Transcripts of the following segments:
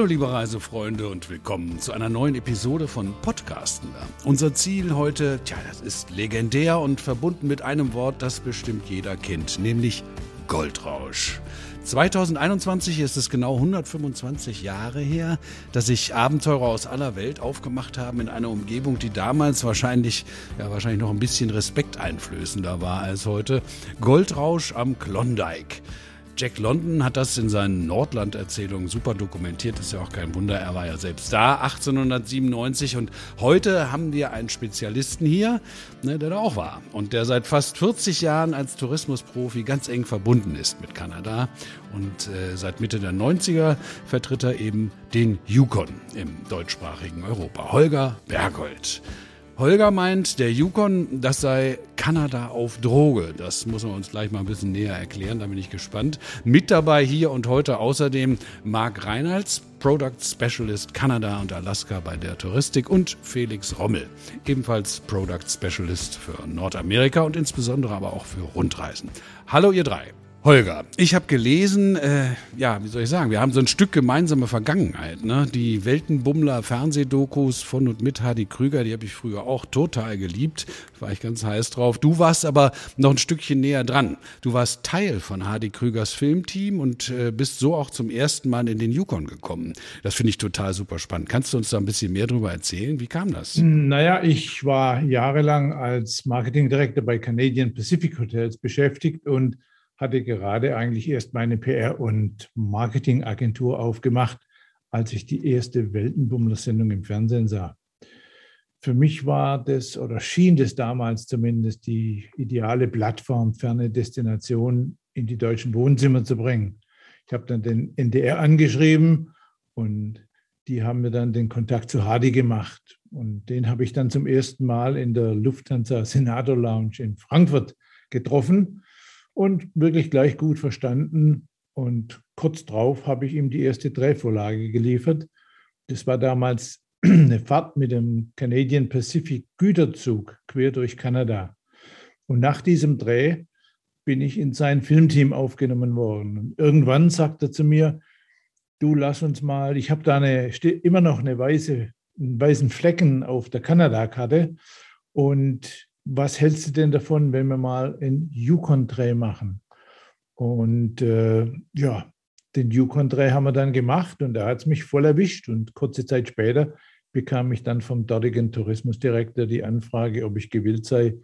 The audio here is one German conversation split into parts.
Hallo liebe Reisefreunde und willkommen zu einer neuen Episode von Podcastender. Unser Ziel heute, tja, das ist legendär und verbunden mit einem Wort, das bestimmt jeder kennt, nämlich Goldrausch. 2021 ist es genau 125 Jahre her, dass sich Abenteurer aus aller Welt aufgemacht haben in einer Umgebung, die damals wahrscheinlich, ja, wahrscheinlich noch ein bisschen respekteinflößender war als heute. Goldrausch am Klondike. Jack London hat das in seinen Nordland-Erzählungen super dokumentiert. Ist ja auch kein Wunder, er war ja selbst da, 1897. Und heute haben wir einen Spezialisten hier, ne, der da auch war. Und der seit fast 40 Jahren als Tourismusprofi ganz eng verbunden ist mit Kanada. Und äh, seit Mitte der 90er vertritt er eben den Yukon im deutschsprachigen Europa. Holger Berghold. Holger meint, der Yukon, das sei Kanada auf Droge. Das muss man uns gleich mal ein bisschen näher erklären, da bin ich gespannt. Mit dabei hier und heute außerdem Marc Reinhardt, Product Specialist Kanada und Alaska bei der Touristik und Felix Rommel, ebenfalls Product Specialist für Nordamerika und insbesondere aber auch für Rundreisen. Hallo ihr drei. Holger, ich habe gelesen, äh, ja, wie soll ich sagen, wir haben so ein Stück gemeinsame Vergangenheit. Ne? Die Weltenbummler Fernsehdokus von und mit Hardy Krüger, die habe ich früher auch total geliebt. War ich ganz heiß drauf. Du warst aber noch ein Stückchen näher dran. Du warst Teil von Hardy Krügers Filmteam und äh, bist so auch zum ersten Mal in den Yukon gekommen. Das finde ich total super spannend. Kannst du uns da ein bisschen mehr darüber erzählen? Wie kam das? Naja, ich war jahrelang als Marketing Director bei Canadian Pacific Hotels beschäftigt und hatte gerade eigentlich erst meine PR- und Marketingagentur aufgemacht, als ich die erste Weltenbummler-Sendung im Fernsehen sah. Für mich war das oder schien das damals zumindest die ideale Plattform, ferne Destination in die deutschen Wohnzimmer zu bringen. Ich habe dann den NDR angeschrieben und die haben mir dann den Kontakt zu Hardy gemacht. Und den habe ich dann zum ersten Mal in der Lufthansa Senator Lounge in Frankfurt getroffen und wirklich gleich gut verstanden. Und kurz darauf habe ich ihm die erste Drehvorlage geliefert. Das war damals eine Fahrt mit dem Canadian Pacific Güterzug quer durch Kanada. Und nach diesem Dreh bin ich in sein Filmteam aufgenommen worden. Und irgendwann sagt er zu mir, du lass uns mal, ich habe da eine, immer noch eine weiße, einen weißen Flecken auf der Kanada-Karte und was hältst du denn davon, wenn wir mal einen Yukon-Dreh machen? Und äh, ja, den Yukon-Dreh haben wir dann gemacht und da hat es mich voll erwischt. Und kurze Zeit später bekam ich dann vom dortigen Tourismusdirektor die Anfrage, ob ich gewillt sei,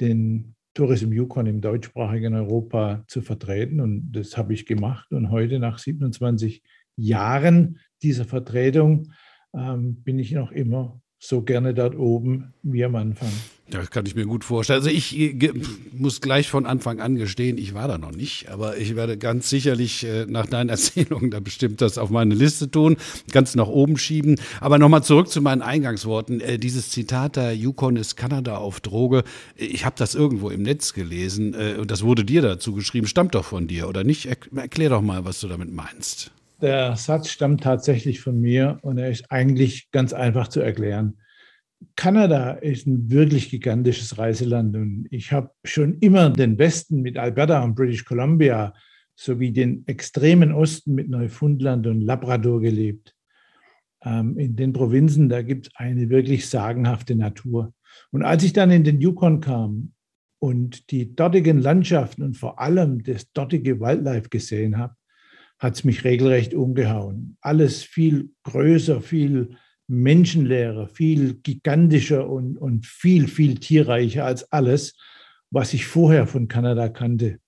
den Tourism Yukon im deutschsprachigen Europa zu vertreten. Und das habe ich gemacht. Und heute, nach 27 Jahren dieser Vertretung, ähm, bin ich noch immer so gerne dort oben wie am Anfang. Das kann ich mir gut vorstellen. Also ich äh, muss gleich von Anfang an gestehen, ich war da noch nicht, aber ich werde ganz sicherlich äh, nach deinen Erzählungen da bestimmt das auf meine Liste tun, ganz nach oben schieben. Aber nochmal zurück zu meinen Eingangsworten. Äh, dieses Zitat der Yukon ist Kanada auf Droge, ich habe das irgendwo im Netz gelesen und das wurde dir dazu geschrieben, stammt doch von dir, oder nicht? Erklär doch mal, was du damit meinst. Der Satz stammt tatsächlich von mir und er ist eigentlich ganz einfach zu erklären. Kanada ist ein wirklich gigantisches Reiseland und ich habe schon immer den Westen mit Alberta und British Columbia sowie den extremen Osten mit Neufundland und Labrador gelebt. Ähm, in den Provinzen, da gibt es eine wirklich sagenhafte Natur. Und als ich dann in den Yukon kam und die dortigen Landschaften und vor allem das dortige Wildlife gesehen habe, hat es mich regelrecht umgehauen. Alles viel größer, viel menschenleerer, viel gigantischer und, und viel, viel tierreicher als alles, was ich vorher von Kanada kannte.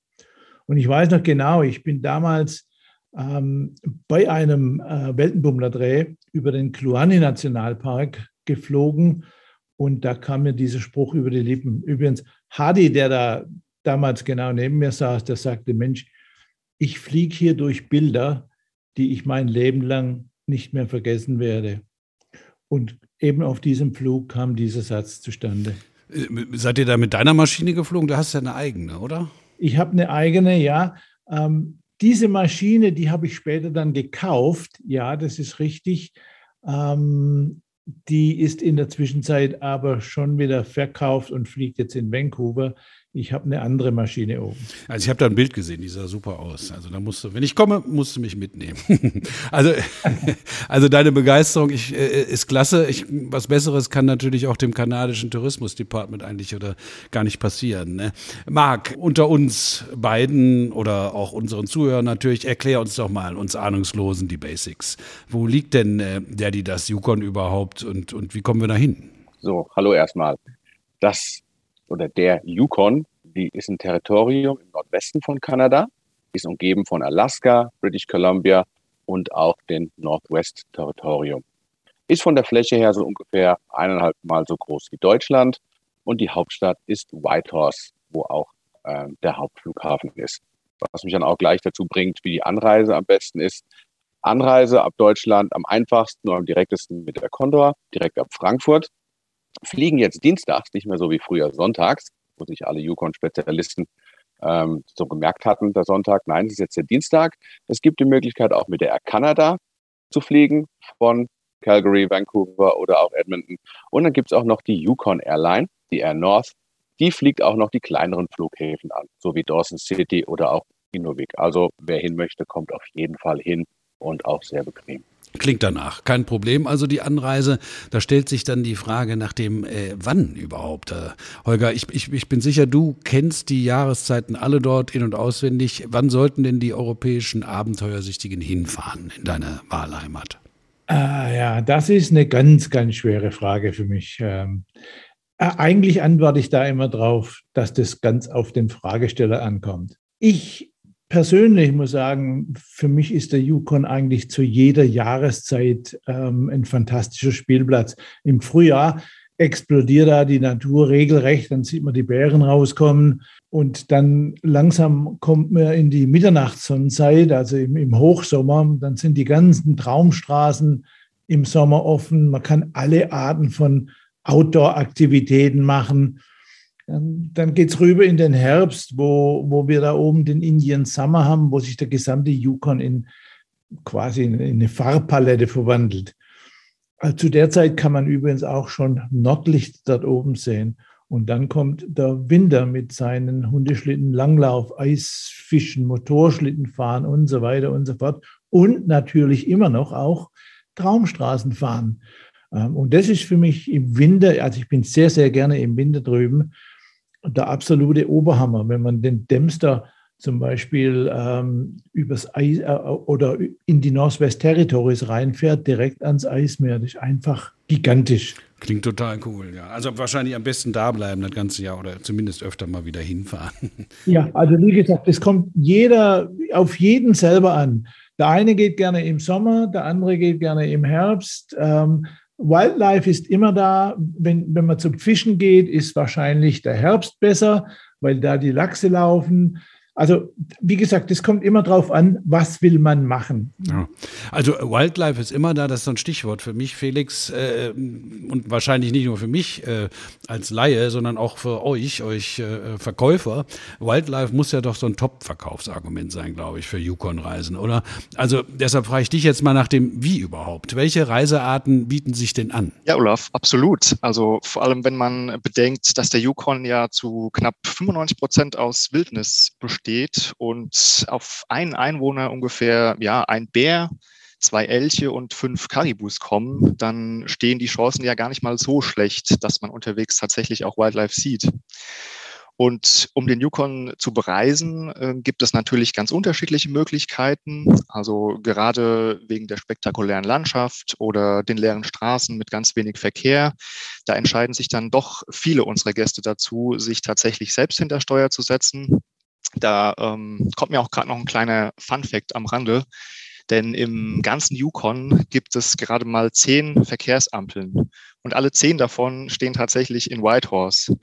Und ich weiß noch genau, ich bin damals ähm, bei einem äh, Weltenbummler-Dreh über den Kluane-Nationalpark geflogen und da kam mir dieser Spruch über die Lippen. Übrigens, Hadi, der da damals genau neben mir saß, der sagte, Mensch, ich fliege hier durch Bilder, die ich mein Leben lang nicht mehr vergessen werde. Und eben auf diesem Flug kam dieser Satz zustande. Äh, seid ihr da mit deiner Maschine geflogen? Du hast ja eine eigene, oder? Ich habe eine eigene, ja. Ähm, diese Maschine, die habe ich später dann gekauft. Ja, das ist richtig. Ähm, die ist in der Zwischenzeit aber schon wieder verkauft und fliegt jetzt in Vancouver. Ich habe eine andere Maschine oben. Also ich habe da ein Bild gesehen, die sah super aus. Also da musst du, wenn ich komme, musst du mich mitnehmen. also, also deine Begeisterung ich, äh, ist klasse. Ich, was Besseres kann natürlich auch dem kanadischen Tourismusdepartement eigentlich oder gar nicht passieren. Ne? Marc, unter uns beiden oder auch unseren Zuhörern natürlich, erklär uns doch mal, uns Ahnungslosen, die Basics. Wo liegt denn äh, der, die das Yukon überhaupt und, und wie kommen wir da hin? So, hallo erstmal. Das oder der Yukon, die ist ein Territorium im Nordwesten von Kanada, ist umgeben von Alaska, British Columbia und auch den Northwest Territorium. Ist von der Fläche her so ungefähr eineinhalb Mal so groß wie Deutschland und die Hauptstadt ist Whitehorse, wo auch äh, der Hauptflughafen ist. Was mich dann auch gleich dazu bringt, wie die Anreise am besten ist. Anreise ab Deutschland am einfachsten und am direktesten mit der Condor, direkt ab Frankfurt fliegen jetzt dienstags, nicht mehr so wie früher sonntags, wo sich alle Yukon-Spezialisten ähm, so gemerkt hatten, der Sonntag. Nein, es ist jetzt der Dienstag. Es gibt die Möglichkeit, auch mit der Air Canada zu fliegen von Calgary, Vancouver oder auch Edmonton. Und dann gibt es auch noch die Yukon Airline, die Air North. Die fliegt auch noch die kleineren Flughäfen an, so wie Dawson City oder auch Inuvik. Also wer hin möchte, kommt auf jeden Fall hin und auch sehr bequem. Klingt danach, kein Problem. Also die Anreise, da stellt sich dann die Frage nach dem, äh, wann überhaupt. Äh, Holger, ich, ich, ich bin sicher, du kennst die Jahreszeiten alle dort in- und auswendig. Wann sollten denn die europäischen Abenteuersichtigen hinfahren in deine Wahlheimat? Ah, ja, das ist eine ganz, ganz schwere Frage für mich. Ähm, äh, eigentlich antworte ich da immer drauf, dass das ganz auf den Fragesteller ankommt. Ich persönlich muss sagen, für mich ist der Yukon eigentlich zu jeder Jahreszeit ähm, ein fantastischer Spielplatz. Im Frühjahr explodiert da die Natur regelrecht, dann sieht man die Bären rauskommen und dann langsam kommt man in die Mitternachtssonnenzeit, also im, im Hochsommer, dann sind die ganzen Traumstraßen im Sommer offen, man kann alle Arten von Outdoor-Aktivitäten machen. Ähm, dann geht es rüber in den Herbst, wo, wo wir da oben den Indian Summer haben, wo sich der gesamte Yukon in quasi in eine Farbpalette verwandelt. Also zu der Zeit kann man übrigens auch schon Nordlicht dort oben sehen. Und dann kommt der Winter mit seinen Hundeschlitten, Langlauf, Eisfischen, Motorschlitten fahren und so weiter und so fort. Und natürlich immer noch auch Traumstraßen fahren. Ähm, und das ist für mich im Winter, also ich bin sehr, sehr gerne im Winter drüben, der absolute Oberhammer, wenn man den Dempster zum Beispiel ähm, übers Eis äh, oder in die Northwest Territories reinfährt, direkt ans Eismeer. Das ist einfach gigantisch. Klingt total cool, ja. Also wahrscheinlich am besten da bleiben das ganze Jahr oder zumindest öfter mal wieder hinfahren. Ja, also wie gesagt, es kommt jeder auf jeden selber an. Der eine geht gerne im Sommer, der andere geht gerne im Herbst. Ähm, Wildlife ist immer da. Wenn, wenn man zum Fischen geht, ist wahrscheinlich der Herbst besser, weil da die Lachse laufen. Also, wie gesagt, es kommt immer darauf an, was will man machen. Ja. Also, Wildlife ist immer da, das ist so ein Stichwort für mich, Felix, äh, und wahrscheinlich nicht nur für mich äh, als Laie, sondern auch für euch, euch äh, Verkäufer. Wildlife muss ja doch so ein Top-Verkaufsargument sein, glaube ich, für Yukon-Reisen, oder? Also, deshalb frage ich dich jetzt mal nach dem Wie überhaupt. Welche Reisearten bieten sich denn an? Ja, Olaf, absolut. Also, vor allem, wenn man bedenkt, dass der Yukon ja zu knapp 95 Prozent aus Wildnis besteht steht und auf einen Einwohner ungefähr ja ein Bär, zwei Elche und fünf Karibus kommen, dann stehen die Chancen ja gar nicht mal so schlecht, dass man unterwegs tatsächlich auch Wildlife sieht. Und um den Yukon zu bereisen, äh, gibt es natürlich ganz unterschiedliche Möglichkeiten. Also gerade wegen der spektakulären Landschaft oder den leeren Straßen mit ganz wenig Verkehr. Da entscheiden sich dann doch viele unserer Gäste dazu, sich tatsächlich selbst hinter Steuer zu setzen da ähm, kommt mir auch gerade noch ein kleiner Fun-Fact am Rande. Denn im ganzen Yukon gibt es gerade mal zehn Verkehrsampeln. Und alle zehn davon stehen tatsächlich in Whitehorse.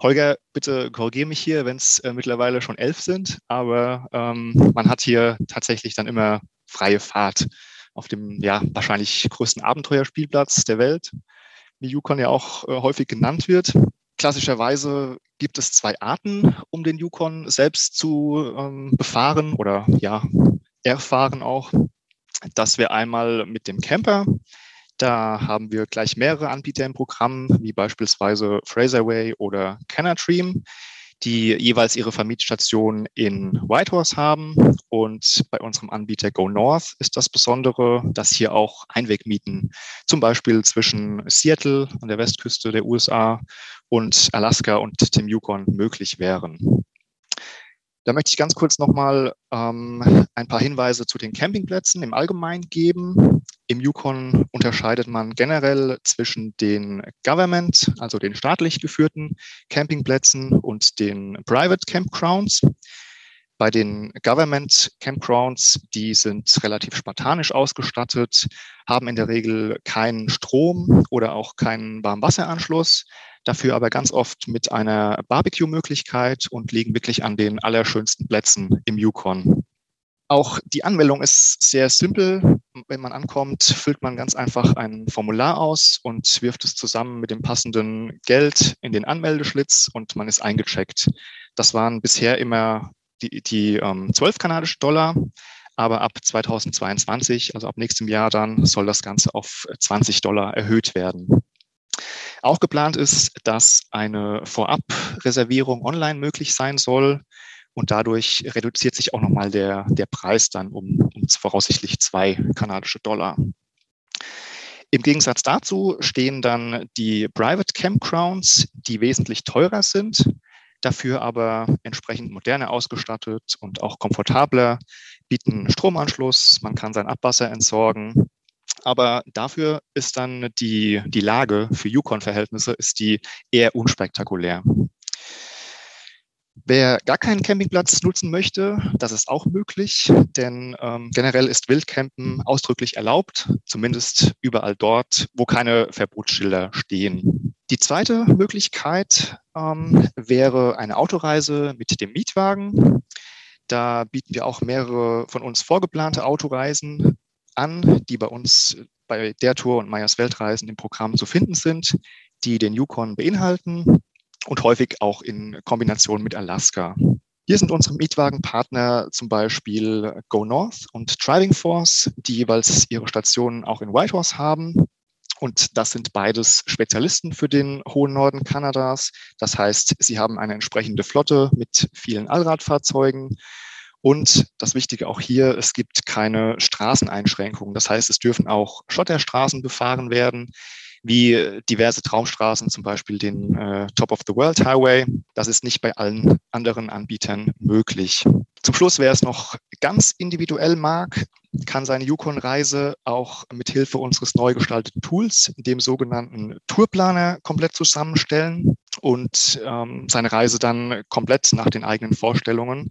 Holger, bitte korrigiere mich hier, wenn es äh, mittlerweile schon elf sind. Aber ähm, man hat hier tatsächlich dann immer freie Fahrt auf dem ja wahrscheinlich größten Abenteuerspielplatz der Welt, wie Yukon ja auch äh, häufig genannt wird. Klassischerweise gibt es zwei Arten, um den Yukon selbst zu ähm, befahren oder ja, erfahren auch. Das wäre einmal mit dem Camper. Da haben wir gleich mehrere Anbieter im Programm, wie beispielsweise Fraserway oder Canadream. Die jeweils ihre Vermietstation in Whitehorse haben. Und bei unserem Anbieter Go North ist das Besondere, dass hier auch Einwegmieten zum Beispiel zwischen Seattle an der Westküste der USA und Alaska und dem Yukon möglich wären. Da möchte ich ganz kurz nochmal ähm, ein paar Hinweise zu den Campingplätzen im Allgemeinen geben. Im Yukon unterscheidet man generell zwischen den Government, also den staatlich geführten Campingplätzen und den Private Campgrounds. Bei den Government Campgrounds, die sind relativ spartanisch ausgestattet, haben in der Regel keinen Strom oder auch keinen Warmwasseranschluss dafür aber ganz oft mit einer Barbecue-Möglichkeit und liegen wirklich an den allerschönsten Plätzen im Yukon. Auch die Anmeldung ist sehr simpel. Wenn man ankommt, füllt man ganz einfach ein Formular aus und wirft es zusammen mit dem passenden Geld in den Anmeldeschlitz und man ist eingecheckt. Das waren bisher immer die, die ähm, 12 kanadische Dollar, aber ab 2022, also ab nächstem Jahr dann, soll das Ganze auf 20 Dollar erhöht werden. Auch geplant ist, dass eine Vorabreservierung online möglich sein soll. Und dadurch reduziert sich auch nochmal der, der Preis dann um, um voraussichtlich zwei kanadische Dollar. Im Gegensatz dazu stehen dann die Private Campgrounds, die wesentlich teurer sind, dafür aber entsprechend moderner ausgestattet und auch komfortabler, bieten Stromanschluss, man kann sein Abwasser entsorgen aber dafür ist dann die, die Lage für Yukon-Verhältnisse ist die eher unspektakulär. Wer gar keinen Campingplatz nutzen möchte, das ist auch möglich, denn ähm, generell ist Wildcampen ausdrücklich erlaubt, zumindest überall dort, wo keine Verbotsschilder stehen. Die zweite Möglichkeit ähm, wäre eine Autoreise mit dem Mietwagen. Da bieten wir auch mehrere von uns vorgeplante Autoreisen an, die bei uns bei der Tour und Meyers Weltreisen im Programm zu finden sind, die den Yukon beinhalten und häufig auch in Kombination mit Alaska. Hier sind unsere Mietwagenpartner zum Beispiel Go North und Driving Force, die jeweils ihre Stationen auch in Whitehorse haben. Und das sind beides Spezialisten für den hohen Norden Kanadas. Das heißt, sie haben eine entsprechende Flotte mit vielen Allradfahrzeugen und das Wichtige auch hier, es gibt keine Straßeneinschränkungen. Das heißt, es dürfen auch Schotterstraßen befahren werden, wie diverse Traumstraßen, zum Beispiel den äh, Top of the World Highway. Das ist nicht bei allen anderen Anbietern möglich. Zum Schluss, wer es noch ganz individuell mag, kann seine Yukon-Reise auch mit Hilfe unseres neu gestalteten Tools, dem sogenannten Tourplaner, komplett zusammenstellen und ähm, seine Reise dann komplett nach den eigenen Vorstellungen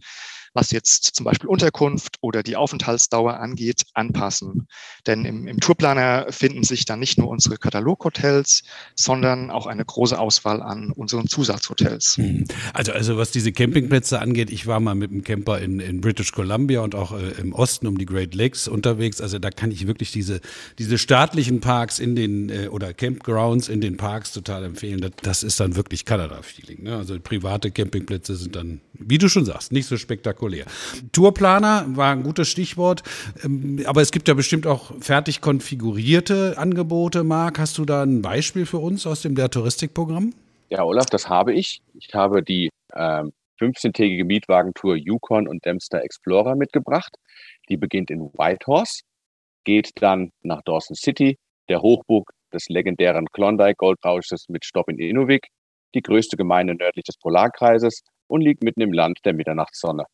was jetzt zum Beispiel Unterkunft oder die Aufenthaltsdauer angeht, anpassen. Denn im, im Tourplaner finden sich dann nicht nur unsere Kataloghotels, sondern auch eine große Auswahl an unseren Zusatzhotels. Hm. Also, also was diese Campingplätze angeht, ich war mal mit einem Camper in, in British Columbia und auch äh, im Osten um die Great Lakes unterwegs. Also da kann ich wirklich diese, diese staatlichen Parks in den äh, oder Campgrounds in den Parks total empfehlen. Das, das ist dann wirklich Kanada-Feeling. Ne? Also private Campingplätze sind dann, wie du schon sagst, nicht so spektakulär spektakulär. Tourplaner war ein gutes Stichwort, ähm, aber es gibt ja bestimmt auch fertig konfigurierte Angebote. Marc, hast du da ein Beispiel für uns aus dem der Touristikprogramm? Ja, Olaf, das habe ich. Ich habe die ähm, 15-tägige Mietwagentour Yukon und Dempster Explorer mitgebracht. Die beginnt in Whitehorse, geht dann nach Dawson City, der Hochburg des legendären Klondike Goldrausches mit Stopp in Inuvik, die größte Gemeinde nördlich des Polarkreises und liegt mitten im Land der Mitternachtssonne.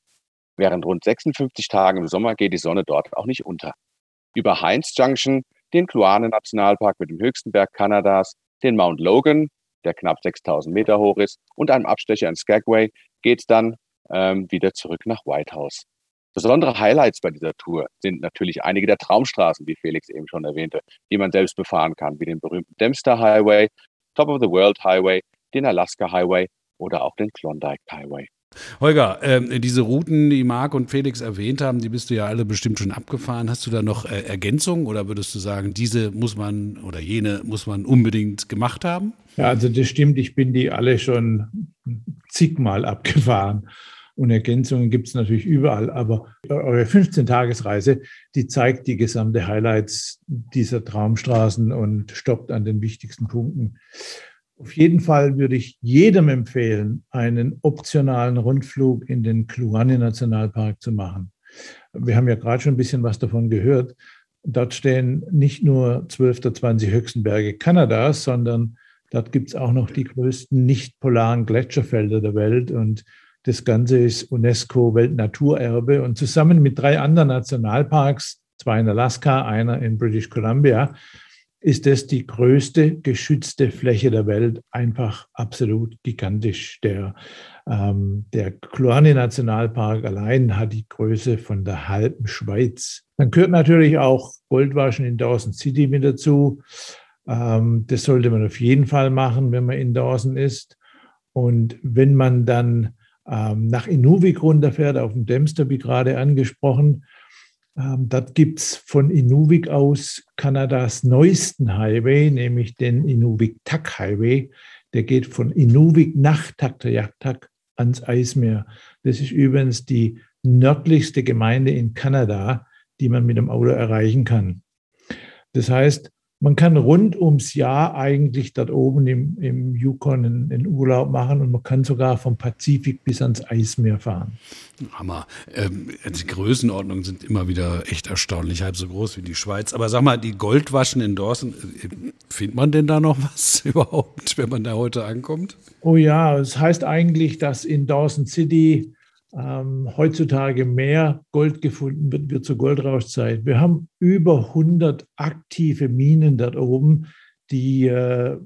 Während rund 56 Tagen im Sommer geht die Sonne dort auch nicht unter. Über Heinz Junction, den Kluane-Nationalpark mit dem höchsten Berg Kanadas, den Mount Logan, der knapp 6000 Meter hoch ist, und einem Abstecher in Skagway geht es dann ähm, wieder zurück nach Whitehouse. Besondere Highlights bei dieser Tour sind natürlich einige der Traumstraßen, wie Felix eben schon erwähnte, die man selbst befahren kann, wie den berühmten Dempster Highway, Top of the World Highway, den Alaska Highway oder auch den Klondike Highway. Holger, äh, diese Routen, die Marc und Felix erwähnt haben, die bist du ja alle bestimmt schon abgefahren. Hast du da noch äh, Ergänzungen oder würdest du sagen, diese muss man oder jene muss man unbedingt gemacht haben? Ja, also das stimmt. Ich bin die alle schon zigmal abgefahren. Und Ergänzungen gibt es natürlich überall. Aber eure 15-Tagesreise, die zeigt die gesamte Highlights dieser Traumstraßen und stoppt an den wichtigsten Punkten. Auf jeden Fall würde ich jedem empfehlen, einen optionalen Rundflug in den Kluane Nationalpark zu machen. Wir haben ja gerade schon ein bisschen was davon gehört. Dort stehen nicht nur 12 der 20 höchsten Berge Kanadas, sondern dort gibt es auch noch die größten nicht-polaren Gletscherfelder der Welt. Und das Ganze ist UNESCO-Weltnaturerbe. Und zusammen mit drei anderen Nationalparks, zwei in Alaska, einer in British Columbia, ist es die größte geschützte Fläche der Welt, einfach absolut gigantisch. Der, ähm, der Kluane Nationalpark allein hat die Größe von der halben Schweiz. Dann gehört natürlich auch Goldwaschen in Dawson City mit dazu. Ähm, das sollte man auf jeden Fall machen, wenn man in Dawson ist. Und wenn man dann ähm, nach Inuvik runterfährt, auf dem Dempster, wie gerade angesprochen, ähm, dort gibt es von Inuvik aus Kanadas neuesten Highway, nämlich den Inuvik-Tak Highway. Der geht von Inuvik nach Taktajaktak ans Eismeer. Das ist übrigens die nördlichste Gemeinde in Kanada, die man mit dem Auto erreichen kann. Das heißt, man kann rund ums Jahr eigentlich dort oben im, im Yukon einen, Urlaub machen und man kann sogar vom Pazifik bis ans Eismeer fahren. Hammer. Ähm, die Größenordnungen sind immer wieder echt erstaunlich, halb so groß wie die Schweiz. Aber sag mal, die Goldwaschen in Dawson, äh, findet man denn da noch was überhaupt, wenn man da heute ankommt? Oh ja, es das heißt eigentlich, dass in Dawson City ähm, heutzutage mehr Gold gefunden wird, wird zur Goldrauschzeit. Wir haben über 100 aktive Minen dort oben, die äh,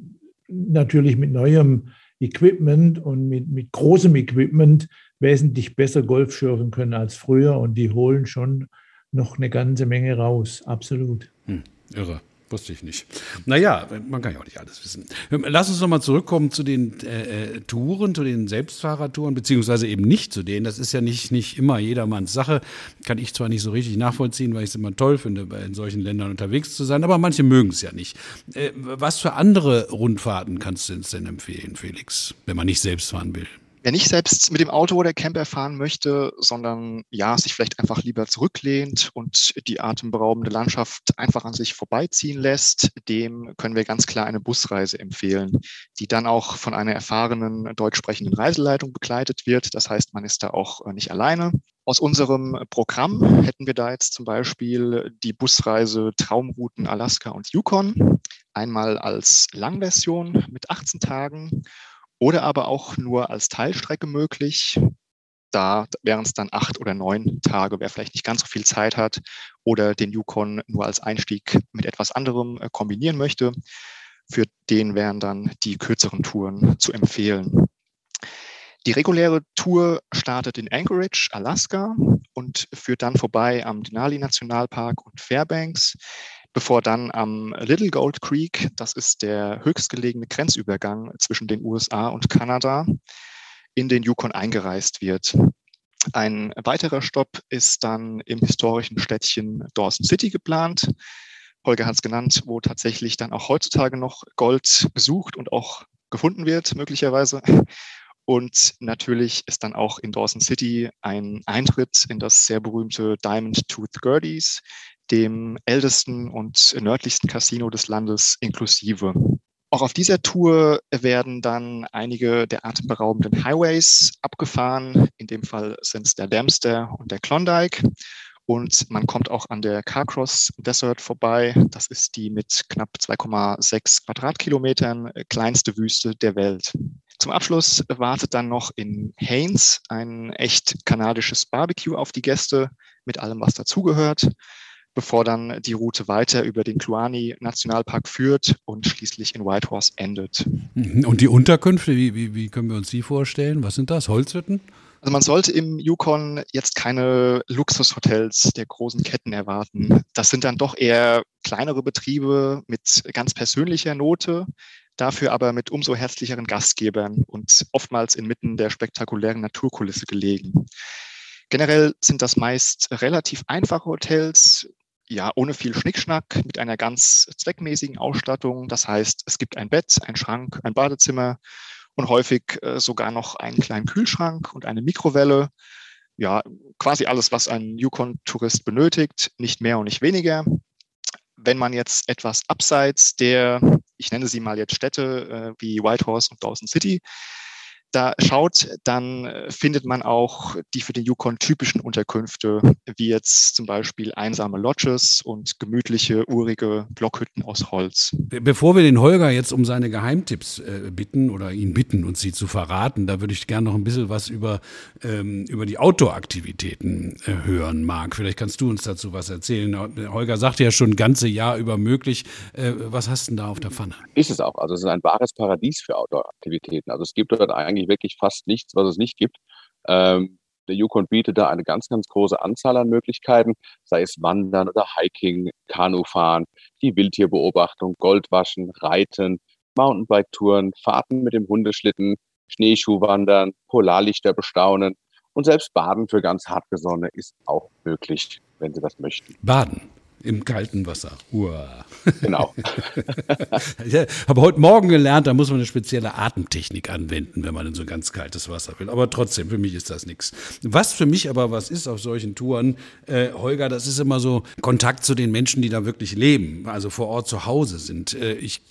natürlich mit neuem Equipment und mit, mit großem Equipment wesentlich besser Golf schürfen können als früher und die holen schon noch eine ganze Menge raus, absolut. Hm, irre. Wusste ich nicht. Naja, man kann ja auch nicht alles wissen. Lass uns nochmal zurückkommen zu den äh, äh, Touren, zu den Selbstfahrertouren, beziehungsweise eben nicht zu denen. Das ist ja nicht, nicht immer jedermanns Sache. Kann ich zwar nicht so richtig nachvollziehen, weil ich es immer toll finde, in solchen Ländern unterwegs zu sein, aber manche mögen es ja nicht. Äh, was für andere Rundfahrten kannst du uns denn empfehlen, Felix, wenn man nicht selbst fahren will? Wer nicht selbst mit dem Auto oder Camper fahren möchte, sondern ja, sich vielleicht einfach lieber zurücklehnt und die atemberaubende Landschaft einfach an sich vorbeiziehen lässt, dem können wir ganz klar eine Busreise empfehlen, die dann auch von einer erfahrenen deutsch sprechenden Reiseleitung begleitet wird. Das heißt, man ist da auch äh, nicht alleine. Aus unserem Programm hätten wir da jetzt zum Beispiel die Busreise Traumrouten Alaska und Yukon. Einmal als Langversion mit 18 Tagen oder aber auch nur als Teilstrecke möglich. Da wären es dann acht oder neun Tage, wer vielleicht nicht ganz so viel Zeit hat oder den Yukon nur als Einstieg mit etwas anderem äh, kombinieren möchte. Für den wären dann die kürzeren Touren zu empfehlen. Die reguläre Tour startet in Anchorage, Alaska und führt dann vorbei am Denali Nationalpark und Fairbanks bevor dann am Little Gold Creek, das ist der höchstgelegene Grenzübergang zwischen den USA und Kanada, in den Yukon eingereist wird. Ein weiterer Stopp ist dann im historischen Städtchen Dawson City geplant. Holger hat es genannt, wo tatsächlich dann auch heutzutage noch Gold gesucht und auch gefunden wird, möglicherweise. Und natürlich ist dann auch in Dawson City ein Eintritt in das sehr berühmte Diamond Tooth Gerties, dem ältesten und nördlichsten Casino des Landes inklusive. Auch auf dieser Tour werden dann einige der atemberaubenden Highways abgefahren. In dem Fall sind es der Dempster und der Klondike. Und man kommt auch an der Carcross Desert vorbei. Das ist die mit knapp 2,6 Quadratkilometern kleinste Wüste der Welt. Zum Abschluss wartet dann noch in Haines ein echt kanadisches Barbecue auf die Gäste mit allem, was dazugehört bevor dann die Route weiter über den Kluani Nationalpark führt und schließlich in Whitehorse endet. Mhm. Und die Unterkünfte, wie, wie, wie können wir uns die vorstellen? Was sind das? Holzhütten? Also man sollte im Yukon jetzt keine Luxushotels der großen Ketten erwarten. Das sind dann doch eher kleinere Betriebe mit ganz persönlicher Note, dafür aber mit umso herzlicheren Gastgebern und oftmals inmitten der spektakulären Naturkulisse gelegen. Generell sind das meist relativ einfache Hotels, ja, ohne viel Schnickschnack, mit einer ganz zweckmäßigen Ausstattung. Das heißt, es gibt ein Bett, ein Schrank, ein Badezimmer und häufig äh, sogar noch einen kleinen Kühlschrank und eine Mikrowelle. Ja, quasi alles, was ein Yukon-Tourist benötigt, nicht mehr und nicht weniger. wenn man jetzt etwas abseits der, ich nenne sie mal jetzt Städte äh, wie Whitehorse und Dawson City, da schaut, dann äh, findet man auch die für den Yukon typischen Unterkünfte, wie jetzt zum Beispiel einsame Lodges und gemütliche, urige Blockhütten aus Holz. Bevor wir den Holger jetzt um seine Geheimtipps äh, bitten oder ihn bitten, uns sie zu verraten, da würde ich gerne noch ein bisschen was über, ähm, über die Outdoor-Aktivitäten äh, hören, Marc. Vielleicht kannst du uns dazu was erzählen. Holger sagte ja schon ein ganze Jahr über möglich. Äh, was hast du denn da auf der Pfanne? Ist es auch. Also es ist ein wahres Paradies für Outdoor-Aktivitäten. Also es gibt dort eigentlich eigentlich wirklich fast nichts, was es nicht gibt. Ähm, der Yukon bietet da eine ganz, ganz große Anzahl an Möglichkeiten, sei es Wandern oder Hiking, Kanufahren, die Wildtierbeobachtung, Goldwaschen, Reiten, Mountainbike-Touren, Fahrten mit dem Hundeschlitten, Schneeschuhwandern, Polarlichter bestaunen und selbst Baden für ganz hartgesonnene ist auch möglich, wenn Sie das möchten. Baden im kalten Wasser. Uah. Genau. ich habe heute Morgen gelernt, da muss man eine spezielle Atemtechnik anwenden, wenn man in so ganz kaltes Wasser will. Aber trotzdem, für mich ist das nichts. Was für mich aber was ist auf solchen Touren, äh, Holger, das ist immer so Kontakt zu den Menschen, die da wirklich leben, also vor Ort zu Hause sind. Äh, ich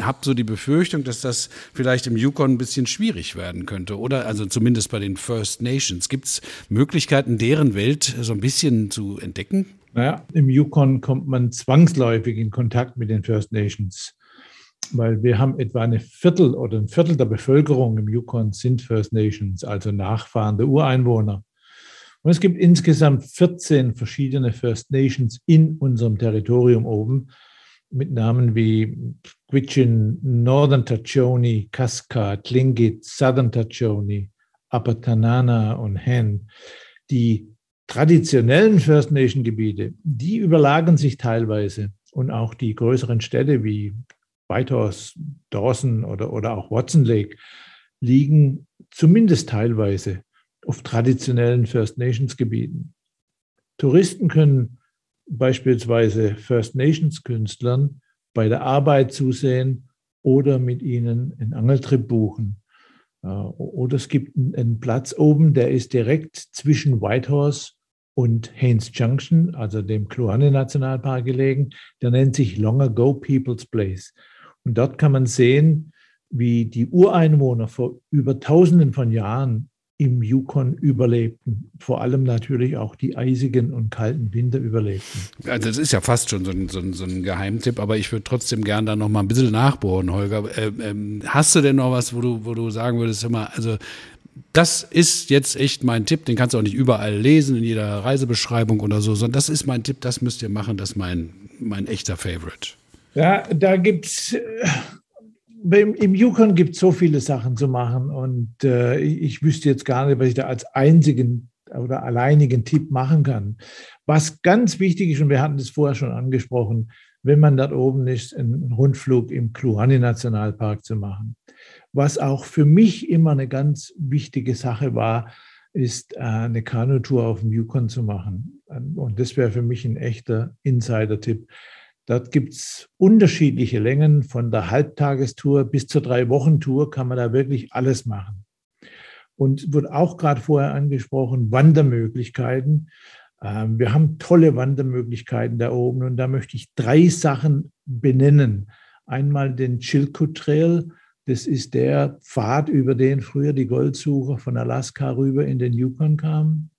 habe so die Befürchtung, dass das vielleicht im Yukon ein bisschen schwierig werden könnte, oder? Also zumindest bei den First Nations. Gibt es Möglichkeiten, deren Welt so ein bisschen zu entdecken? Naja, im Yukon kommt man zwangsläufig in Kontakt mit den First Nations, weil wir haben etwa eine Viertel oder ein Viertel der Bevölkerung im Yukon sind First Nations, also Nachfahren der Ureinwohner. Und es gibt insgesamt 14 verschiedene First Nations in unserem Territorium oben mit Namen wie Gwich'in, Northern Tachoni, Kaska, Tlingit, Southern Tachoni, Upper Tanana und Hen, die traditionellen First Nation Gebiete, die überlagern sich teilweise und auch die größeren Städte wie Whitehorse, Dawson oder, oder auch Watson Lake liegen zumindest teilweise auf traditionellen First Nations Gebieten. Touristen können beispielsweise First Nations Künstlern bei der Arbeit zusehen oder mit ihnen einen Angeltrip buchen. Äh, oder es gibt einen Platz oben, der ist direkt zwischen Whitehorse und Haines Junction, also dem Kluane Nationalpark gelegen. Der nennt sich Long Ago People's Place. Und dort kann man sehen, wie die Ureinwohner vor über Tausenden von Jahren im Yukon überlebten. Vor allem natürlich auch die eisigen und kalten Winter überlebten. Also das ist ja fast schon so ein, so ein, so ein Geheimtipp, aber ich würde trotzdem gerne da noch mal ein bisschen nachbohren, Holger. Äh, ähm, hast du denn noch was, wo du, wo du sagen würdest, immer, also das ist jetzt echt mein Tipp, den kannst du auch nicht überall lesen, in jeder Reisebeschreibung oder so, sondern das ist mein Tipp, das müsst ihr machen, das ist mein, mein echter Favorite. Ja, da gibt es, äh, im Yukon gibt es so viele Sachen zu machen und äh, ich wüsste jetzt gar nicht, was ich da als einzigen oder alleinigen Tipp machen kann. Was ganz wichtig ist, und wir hatten das vorher schon angesprochen, wenn man dort oben ist, einen Rundflug im Kluane Nationalpark zu machen. Was auch für mich immer eine ganz wichtige Sache war, ist äh, eine Kanutour auf dem Yukon zu machen. Und das wäre für mich ein echter Insider-Tipp. Dort gibt es unterschiedliche Längen, von der Halbtagestour bis zur Drei-Wochen-Tour kann man da wirklich alles machen. Und wird auch gerade vorher angesprochen, Wandermöglichkeiten. Ähm, wir haben tolle Wandermöglichkeiten da oben und da möchte ich drei Sachen benennen. Einmal den Chilkoot Trail, das ist der Pfad, über den früher die Goldsucher von Alaska rüber in den Yukon kamen.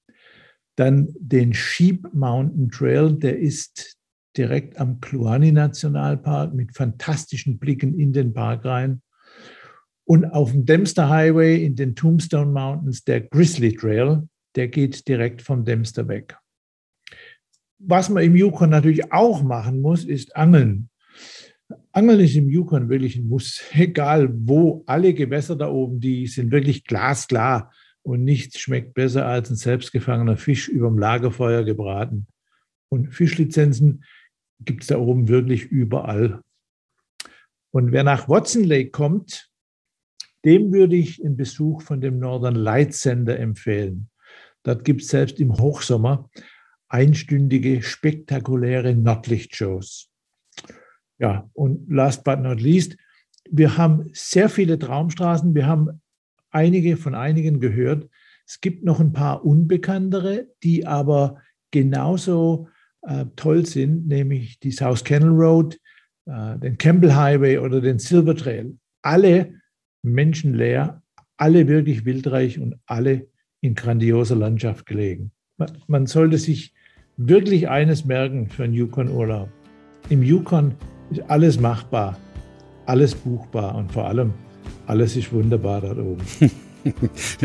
Dann den Sheep Mountain Trail, der ist direkt am Kluani Nationalpark mit fantastischen Blicken in den Park rein. Und auf dem Dempster Highway in den Tombstone Mountains der Grizzly Trail, der geht direkt vom Dempster weg. Was man im Yukon natürlich auch machen muss, ist Angeln. Angeln ist im Yukon wirklich ein Muss, egal wo. Alle Gewässer da oben, die sind wirklich glasklar und nichts schmeckt besser als ein selbstgefangener Fisch überm Lagerfeuer gebraten. Und Fischlizenzen gibt es da oben wirklich überall. Und wer nach Watson Lake kommt, dem würde ich einen Besuch von dem Northern Light Center empfehlen. Dort gibt es selbst im Hochsommer einstündige, spektakuläre Nordlichtshows. Ja, und last but not least, wir haben sehr viele Traumstraßen. Wir haben einige von einigen gehört. Es gibt noch ein paar unbekanntere, die aber genauso äh, toll sind, nämlich die South Kennel Road, äh, den Campbell Highway oder den Silver Trail. Alle menschenleer, alle wirklich wildreich und alle in grandioser Landschaft gelegen. Man sollte sich wirklich eines merken für einen Yukon-Urlaub. Im Yukon ist alles machbar, alles buchbar und vor allem alles ist wunderbar dort oben.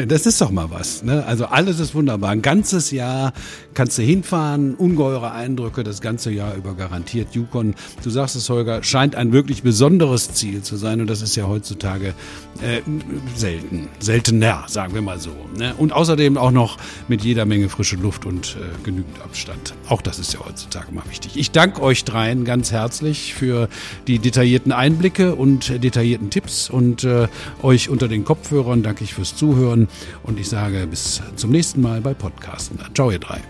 Das ist doch mal was. Ne? Also alles ist wunderbar. Ein ganzes Jahr kannst du hinfahren, ungeheure Eindrücke das ganze Jahr über garantiert. Yukon, du sagst es, Holger, scheint ein wirklich besonderes Ziel zu sein und das ist ja heutzutage äh, selten, seltener, sagen wir mal so. Ne? Und außerdem auch noch mit jeder Menge frische Luft und äh, genügend Abstand. Auch das ist ja heutzutage mal wichtig. Ich danke euch dreien ganz herzlich für die detaillierten Einblicke und detaillierten Tipps und äh, euch unter den Kopfhörern danke ich fürs Zuhören und ich sage bis zum nächsten Mal bei Podcasten. Ciao ihr drei.